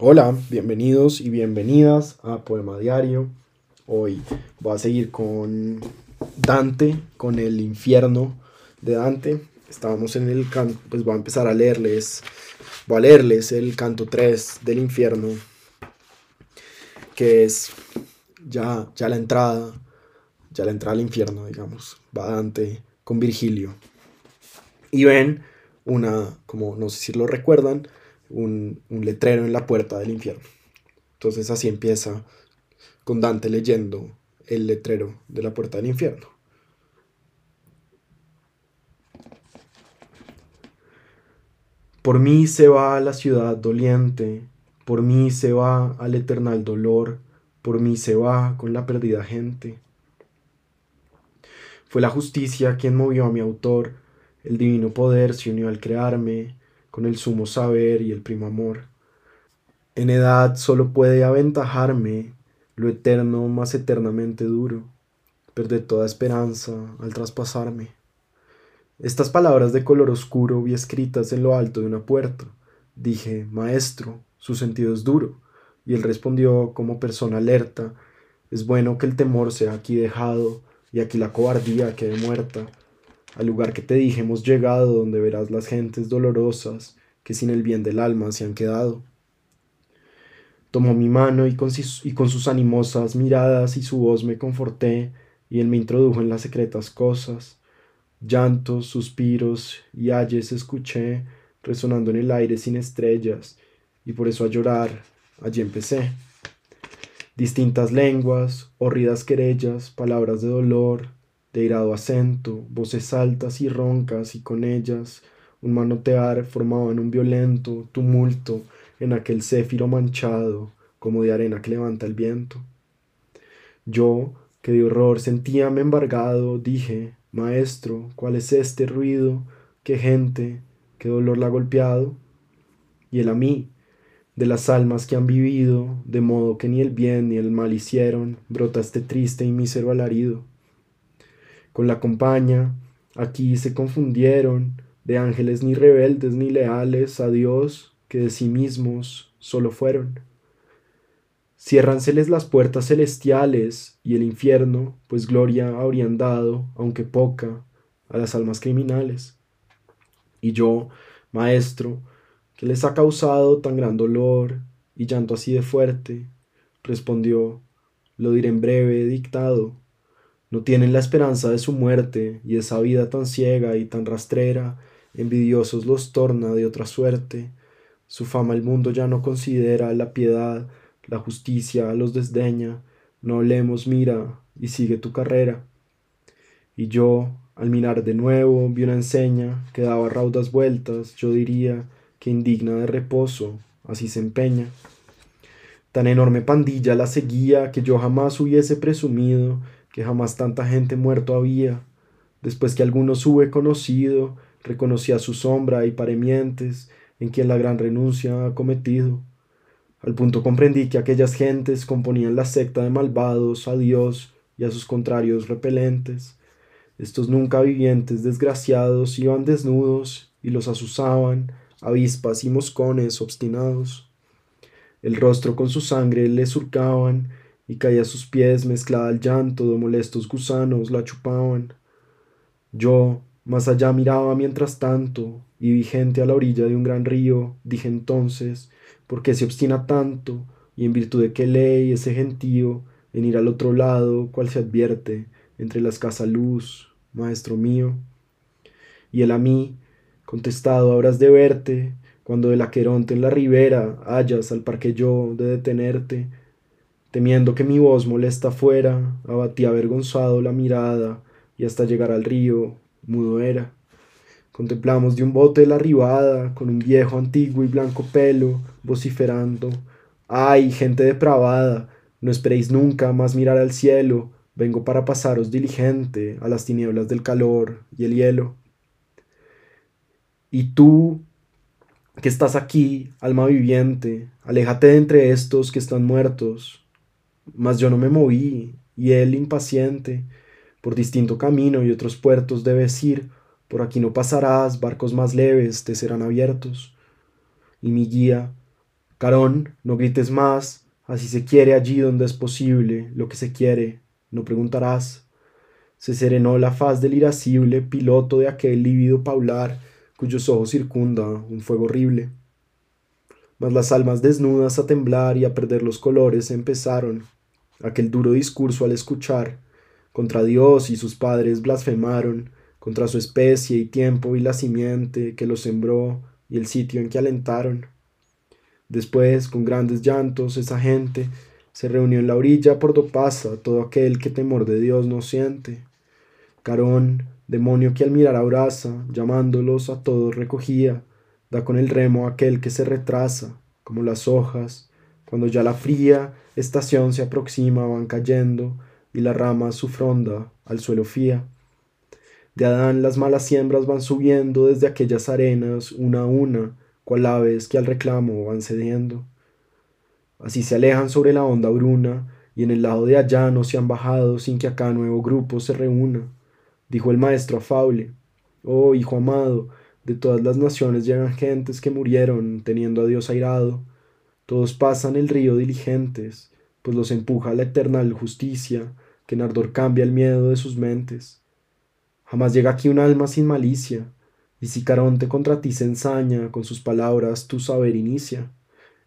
Hola, bienvenidos y bienvenidas a Poema Diario. Hoy voy a seguir con Dante, con el infierno de Dante. Estábamos en el canto, pues voy a empezar a leerles, voy a leerles el canto 3 del infierno, que es ya, ya la entrada, ya la entrada al infierno, digamos. Va Dante con Virgilio. Y ven una, como no sé si lo recuerdan, un, letrero en la puerta del infierno. Entonces así empieza con Dante leyendo el letrero de la puerta del infierno. Por mí se va a la ciudad doliente, por mí se va al eternal dolor, por mí se va con la perdida gente. Fue la justicia quien movió a mi autor, el divino poder se unió al crearme, con el sumo saber y el primo amor. En edad solo puede aventajarme lo eterno más eternamente duro, perder toda esperanza al traspasarme. Estas palabras de color oscuro vi escritas en lo alto de una puerta. Dije, Maestro, su sentido es duro, y él respondió como persona alerta, es bueno que el temor sea aquí dejado, y aquí la cobardía quede muerta. Al lugar que te dije hemos llegado, donde verás las gentes dolorosas que sin el bien del alma se han quedado. Tomó mi mano y con, y con sus animosas miradas y su voz me conforté, y él me introdujo en las secretas cosas. Llantos, suspiros y ayes escuché resonando en el aire sin estrellas, y por eso a llorar allí empecé. Distintas lenguas, horridas querellas, palabras de dolor, de irado acento, voces altas y roncas, y con ellas un manotear formaban un violento tumulto en aquel céfiro manchado como de arena que levanta el viento. Yo, que de horror sentíame embargado, dije, Maestro, ¿cuál es este ruido? ¿Qué gente? ¿Qué dolor la ha golpeado? Y él a mí, de las almas que han vivido, de modo que ni el bien ni el mal hicieron, brota este triste y mísero alarido. Con la compañía, aquí se confundieron, de ángeles ni rebeldes ni leales a Dios, que de sí mismos solo fueron. Ciérranseles las puertas celestiales y el infierno, pues gloria habrían dado, aunque poca, a las almas criminales. Y yo, maestro, que les ha causado tan gran dolor y llanto así de fuerte, respondió, lo diré en breve dictado. No tienen la esperanza de su muerte y esa vida tan ciega y tan rastrera, envidiosos los torna de otra suerte. Su fama el mundo ya no considera la piedad, la justicia los desdeña, no hablemos, mira, y sigue tu carrera. Y yo, al mirar de nuevo, vi una enseña que daba raudas vueltas, yo diría que indigna de reposo, así se empeña. Tan enorme pandilla la seguía que yo jamás hubiese presumido que jamás tanta gente muerto había. Después que algunos hube conocido, reconocía su sombra y paremientes en quien la gran renuncia ha cometido. Al punto comprendí que aquellas gentes componían la secta de malvados a Dios y a sus contrarios repelentes. Estos nunca vivientes desgraciados iban desnudos y los asusaban, avispas y moscones obstinados. El rostro con su sangre le surcaban y caía a sus pies mezclada al llanto de molestos gusanos la chupaban. Yo, más allá miraba mientras tanto, y vigente a la orilla de un gran río, dije entonces, ¿por qué se obstina tanto? Y en virtud de qué ley ese gentío en ir al otro lado, cual se advierte, entre la escasa luz, maestro mío. Y él a mí, contestado habrás de verte, cuando del aqueronte en la ribera hayas al parque yo de detenerte, temiendo que mi voz molesta fuera, abatí avergonzado la mirada, y hasta llegar al río mudo era. Contemplamos de un bote la ribada, con un viejo antiguo y blanco pelo, vociferando. ¡Ay, gente depravada! No esperéis nunca más mirar al cielo, vengo para pasaros diligente a las tinieblas del calor y el hielo. Y tú, que estás aquí, alma viviente, aléjate de entre estos que están muertos. Mas yo no me moví, y él impaciente, por distinto camino y otros puertos debes ir, por aquí no pasarás, barcos más leves te serán abiertos. Y mi guía, Carón, no grites más, así se quiere allí donde es posible, lo que se quiere, no preguntarás. Se serenó la faz del irascible piloto de aquel lívido paular, cuyos ojos circunda un fuego horrible. Mas las almas desnudas a temblar y a perder los colores empezaron. Aquel duro discurso al escuchar, contra Dios y sus padres blasfemaron, contra su especie y tiempo y la simiente que los sembró y el sitio en que alentaron. Después, con grandes llantos, esa gente se reunió en la orilla por do pasa todo aquel que temor de Dios no siente. Carón, demonio que al mirar abraza, llamándolos a todos recogía, da con el remo aquel que se retrasa, como las hojas, cuando ya la fría estación se aproxima van cayendo, y la rama su fronda al suelo fía. De Adán las malas siembras van subiendo desde aquellas arenas una a una, cual aves que al reclamo van cediendo. Así se alejan sobre la honda bruna, y en el lado de allá no se han bajado sin que acá nuevo grupo se reúna. Dijo el maestro afable, Oh hijo amado, de todas las naciones llegan gentes que murieron teniendo a Dios airado. Todos pasan el río diligentes, pues los empuja la eternal justicia, que en ardor cambia el miedo de sus mentes. Jamás llega aquí un alma sin malicia, y si Caronte contra ti se ensaña, con sus palabras tu saber inicia.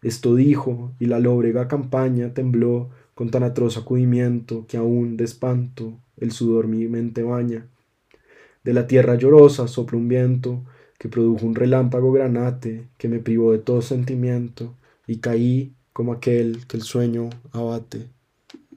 Esto dijo, y la lóbrega campaña tembló con tan atroz acudimiento que aún de espanto el sudor mi mente baña. De la tierra llorosa sopla un viento que produjo un relámpago granate que me privó de todo sentimiento y caí como aquel que el sueño abate.